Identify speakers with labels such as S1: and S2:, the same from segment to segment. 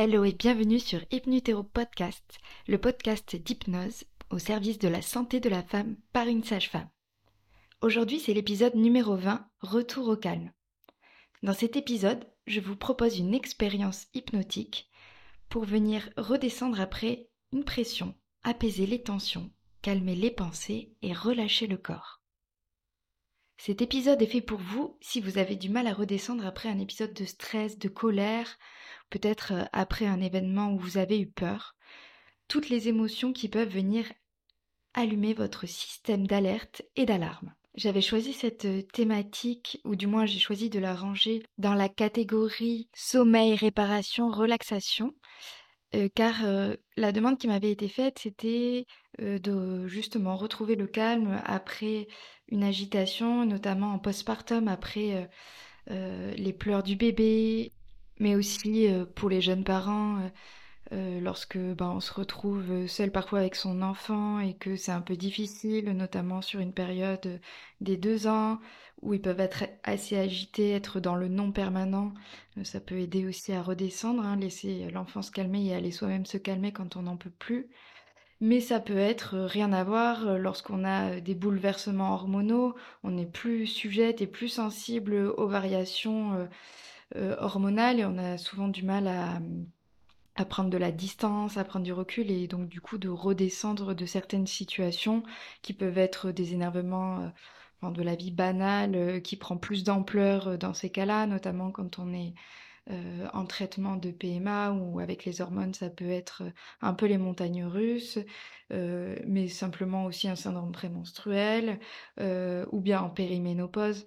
S1: Hello et bienvenue sur Hypnutero Podcast, le podcast d'hypnose au service de la santé de la femme par une sage-femme. Aujourd'hui, c'est l'épisode numéro 20, Retour au calme. Dans cet épisode, je vous propose une expérience hypnotique pour venir redescendre après une pression, apaiser les tensions, calmer les pensées et relâcher le corps. Cet épisode est fait pour vous si vous avez du mal à redescendre après un épisode de stress, de colère, peut-être euh, après un événement où vous avez eu peur, toutes les émotions qui peuvent venir allumer votre système d'alerte et d'alarme. J'avais choisi cette euh, thématique, ou du moins j'ai choisi de la ranger dans la catégorie sommeil, réparation, relaxation, car la demande qui m'avait été faite, c'était de justement retrouver le calme après une agitation, notamment en postpartum, après les pleurs du bébé, mais aussi pour les jeunes parents, euh, euh, lorsque ben, on se retrouve seul parfois avec son enfant et que c'est un peu difficile, notamment sur une période des deux ans, où ils peuvent être assez agités, être dans le non permanent, ça peut aider aussi à redescendre, hein, laisser l'enfant se calmer et aller soi-même se calmer quand on n'en peut plus. Mais ça peut être rien à voir lorsqu'on a des bouleversements hormonaux, on est plus sujette et plus sensible aux variations euh, hormonale et on a souvent du mal à, à prendre de la distance, à prendre du recul et donc du coup de redescendre de certaines situations qui peuvent être des énervements euh, de la vie banale euh, qui prend plus d'ampleur dans ces cas-là, notamment quand on est euh, en traitement de PMA ou avec les hormones, ça peut être un peu les montagnes russes, euh, mais simplement aussi un syndrome prémenstruel, euh, ou bien en périménopause.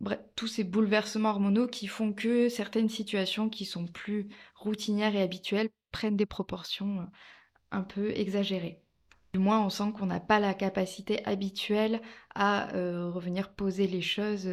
S1: bref, tous ces bouleversements hormonaux qui font que certaines situations qui sont plus routinières et habituelles prennent des proportions un peu exagérées. Du moins, on sent qu'on n'a pas la capacité habituelle à revenir poser les choses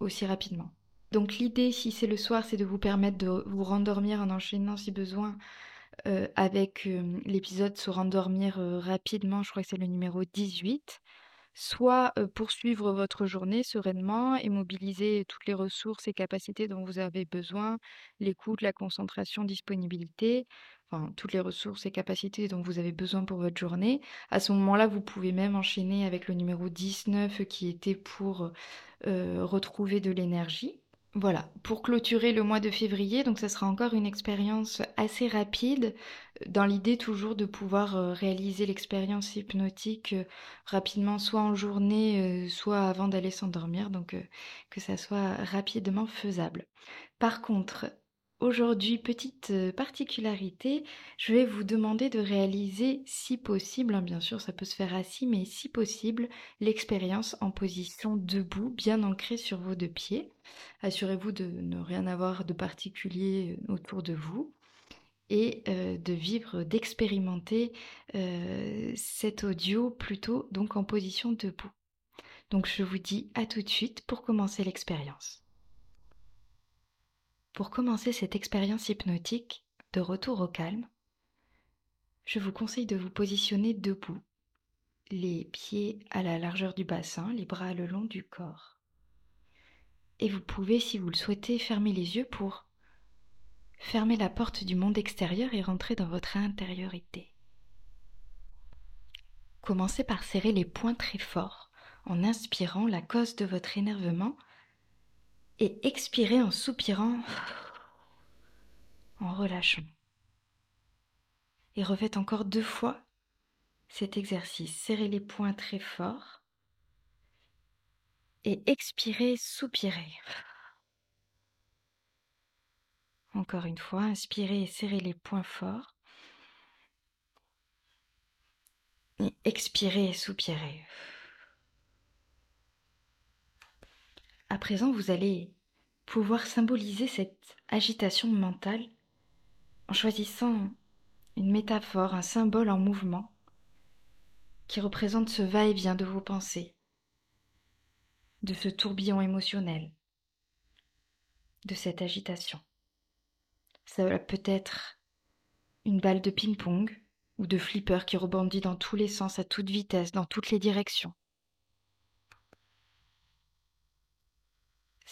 S1: aussi rapidement. Donc l'idée, si c'est le soir, c'est de vous permettre de vous rendormir en enchaînant si besoin euh, avec euh, l'épisode Se rendormir euh, rapidement, je crois que c'est le numéro 18, soit poursuivre votre journée sereinement et mobiliser toutes les ressources et capacités dont vous avez besoin, l'écoute, la concentration, disponibilité, toutes les ressources et capacités dont vous avez besoin pour votre journée. À ce moment-là, vous pouvez même enchaîner avec le numéro 19 qui était pour retrouver de l'énergie. Voilà, pour clôturer le mois de février, donc ça sera encore une expérience assez rapide, dans l'idée toujours de pouvoir euh, réaliser l'expérience hypnotique euh, rapidement, soit en journée, euh, soit avant d'aller s'endormir, donc que ça soit rapidement faisable. Par contre, Aujourd'hui, petite euh, particularité, je vais vous demander de réaliser, si possible, hein, bien sûr ça peut se faire assis, mais si possible, l'expérience en position debout, bien ancrée sur vos deux pieds. Assurez-vous de ne rien avoir de particulier euh, autour de vous et euh, de vivre, d'expérimenter cet audio plutôt donc en position debout. Donc je vous dis à tout de suite pour commencer l'expérience. Pour commencer cette expérience hypnotique de retour au calme, je vous conseille de vous positionner debout, les pieds à la largeur du bassin, les bras le long du corps. Et vous pouvez, si vous le souhaitez, fermer les yeux pour fermer la porte du monde extérieur et rentrer dans votre intériorité. Commencez par serrer les poings très fort en inspirant la cause de votre énervement et expirez en soupirant, en relâchant. Et refaites encore deux fois cet exercice. Serrez les poings très fort et expirez, soupirez. Encore une fois, inspirez et serrez les poings forts. Et expirez et soupirez. À présent, vous allez pouvoir symboliser cette agitation mentale en choisissant une métaphore, un symbole en mouvement qui représente ce va-et-vient de vos pensées, de ce tourbillon émotionnel, de cette agitation. Ça peut être une balle de ping-pong ou de flipper qui rebondit dans tous les sens à toute vitesse, dans toutes les directions.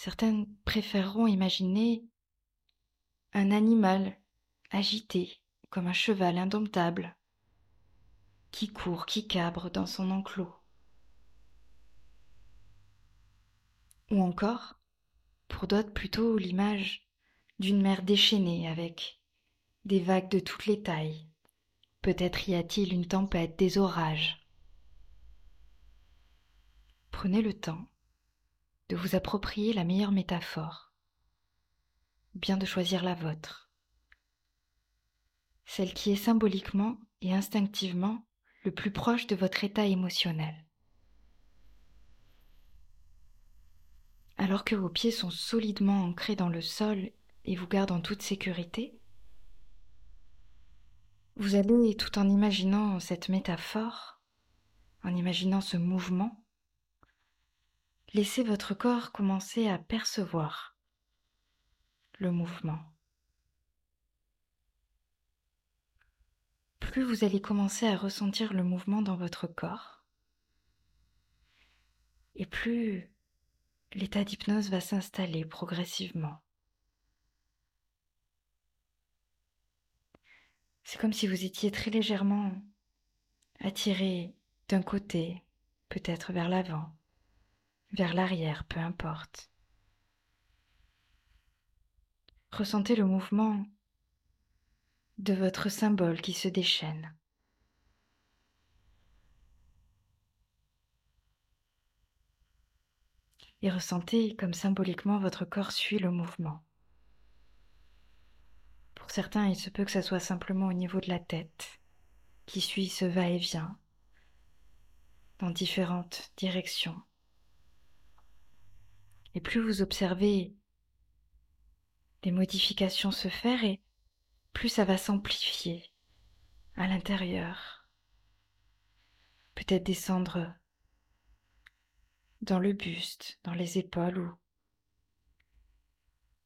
S1: Certaines préféreront imaginer un animal agité comme un cheval indomptable qui court, qui cabre dans son enclos. Ou encore, pour d'autres plutôt l'image d'une mer déchaînée avec des vagues de toutes les tailles. Peut-être y a-t-il une tempête, des orages. Prenez le temps de vous approprier la meilleure métaphore, bien de choisir la vôtre, celle qui est symboliquement et instinctivement le plus proche de votre état émotionnel. Alors que vos pieds sont solidement ancrés dans le sol et vous gardent en toute sécurité, vous allez, tout en imaginant cette métaphore, en imaginant ce mouvement, laisser votre corps commencer à percevoir le mouvement. Plus vous allez commencer à ressentir le mouvement dans votre corps, et plus l'état d'hypnose va s'installer progressivement. C'est comme si vous étiez très légèrement attiré d'un côté, peut-être vers l'avant, vers l'arrière, peu importe. Ressentez le mouvement de votre symbole qui se déchaîne. Et ressentez comme symboliquement votre corps suit le mouvement. Pour certains, il se peut que ça soit simplement au niveau de la tête, qui suit ce va-et-vient dans différentes directions. Et plus vous observez les modifications se faire et plus ça va s'amplifier à l'intérieur. Peut-être descendre dans le buste, dans les épaules ou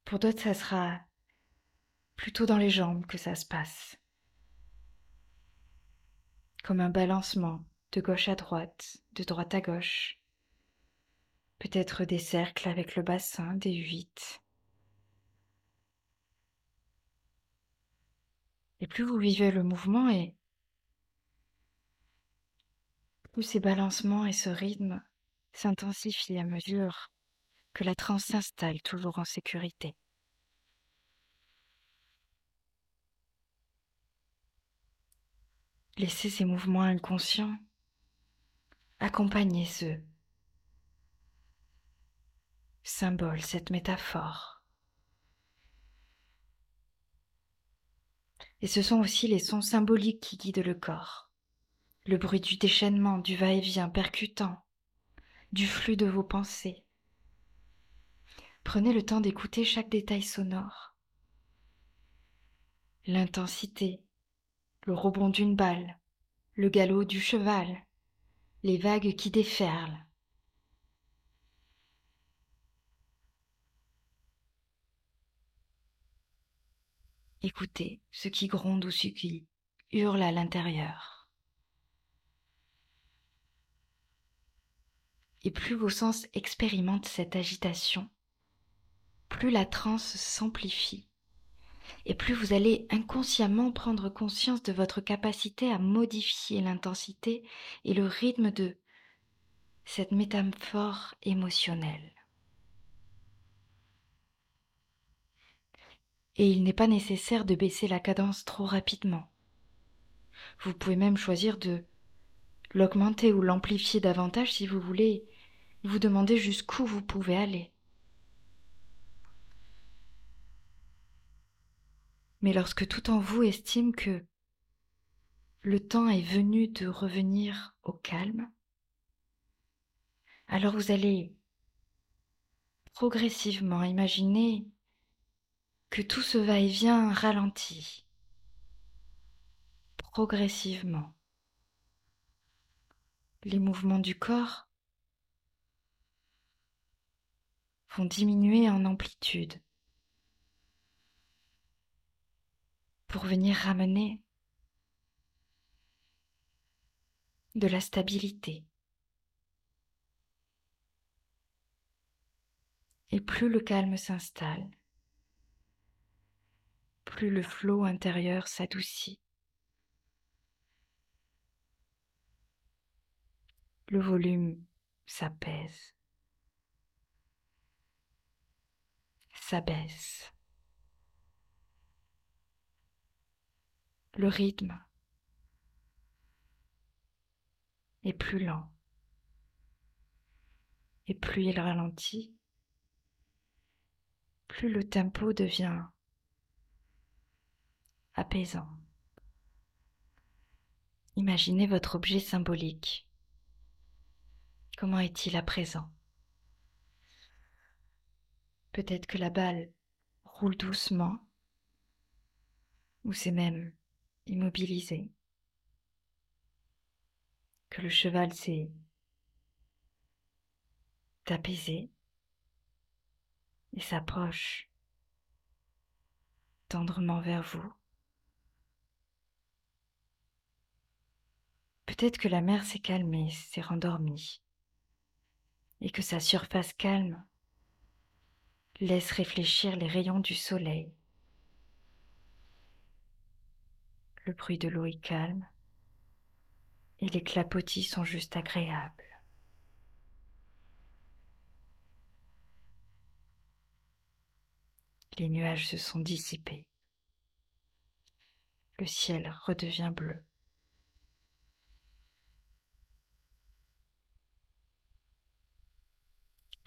S1: pour d'autres ça sera plutôt dans les jambes que ça se passe. Comme un balancement de gauche à droite, de droite à gauche. Peut-être des cercles avec le bassin, des huit. Et plus vous vivez le mouvement et plus ces balancements et ce rythme s'intensifient à mesure que la transe s'installe toujours en sécurité. Laissez ces mouvements inconscients accompagner ce symbole, cette métaphore. Et ce sont aussi les sons symboliques qui guident le corps. Le bruit du déchaînement, du va-et-vient percutant, du flux de vos pensées. Prenez le temps d'écouter chaque détail sonore. L'intensité, le rebond d'une balle, le galop du cheval, les vagues qui déferlent. Écoutez ce qui gronde ou ce qui hurle à l'intérieur. Et plus vos sens expérimentent cette agitation, plus la transe s'amplifie et plus vous allez inconsciemment prendre conscience de votre capacité à modifier l'intensité et le rythme de cette métaphore émotionnelle. Et il n'est pas nécessaire de baisser la cadence trop rapidement. Vous pouvez même choisir de l'augmenter ou l'amplifier davantage si vous voulez vous demander jusqu'où vous pouvez aller. mais lorsque tout en vous estime que le temps est venu de revenir au calme, alors vous allez progressivement imaginer que tout ce va-et-vient ralentit, progressivement. Les mouvements du corps vont diminuer en amplitude. pour venir ramener de la stabilité. Et plus le calme s'installe, plus le flot intérieur s'adoucit. Le volume s'apaise, s'abaisse. Le rythme est plus lent. Et plus il ralentit, plus le tempo devient apaisant. Imaginez votre objet symbolique. Comment est-il à présent? Peut-être que la balle roule doucement, ou c'est même immobilisé, que le cheval s'est apaisé et s'approche tendrement vers vous. Peut-être que la mer s'est calmée, s'est rendormie, et que sa surface calme laisse réfléchir les rayons du soleil. Le bruit de l'eau est calme et les clapotis sont juste agréables. Les nuages se sont dissipés. Le ciel redevient bleu.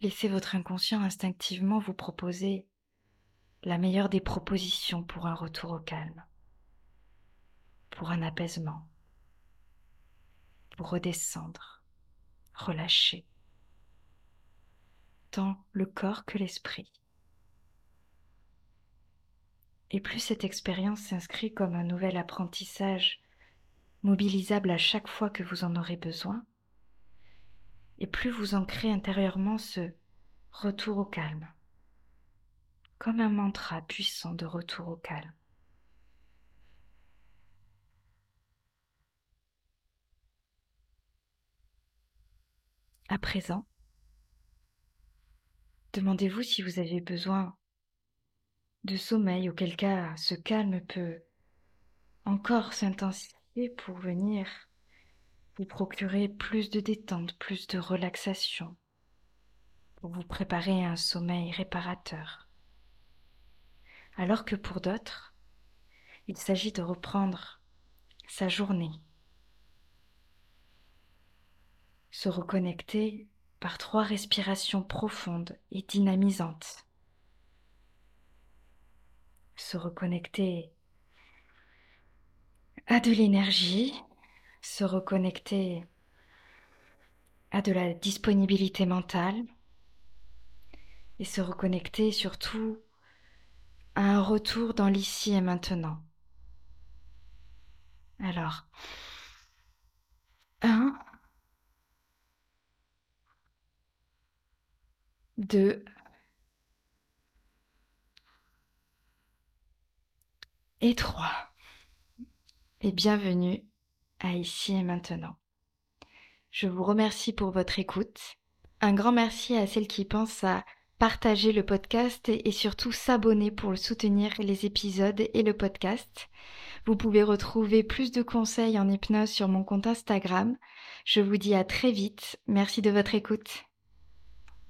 S1: Laissez votre inconscient instinctivement vous proposer la meilleure des propositions pour un retour au calme, pour un apaisement, pour redescendre, relâcher, tant le corps que l'esprit. Et plus cette expérience s'inscrit comme un nouvel apprentissage mobilisable à chaque fois que vous en aurez besoin, et plus vous ancrez intérieurement ce retour au calme, comme un mantra puissant de retour au calme. À présent, demandez-vous si vous avez besoin de sommeil, auquel cas ce calme peut encore s'intensifier pour venir vous procurer plus de détente, plus de relaxation, pour vous préparer à un sommeil réparateur. Alors que pour d'autres, il s'agit de reprendre sa journée, se reconnecter par trois respirations profondes et dynamisantes. Se reconnecter à de l'énergie, se reconnecter à de la disponibilité mentale et se reconnecter surtout à un retour dans l'ici et maintenant. Alors, un, deux, et 3. Et bienvenue à Ici et Maintenant. Je vous remercie pour votre écoute. Un grand merci à celles qui pensent à partager le podcast et surtout s'abonner pour le soutenir les épisodes et le podcast. Vous pouvez retrouver plus de conseils en hypnose sur mon compte Instagram. Je vous dis à très vite. Merci de votre écoute.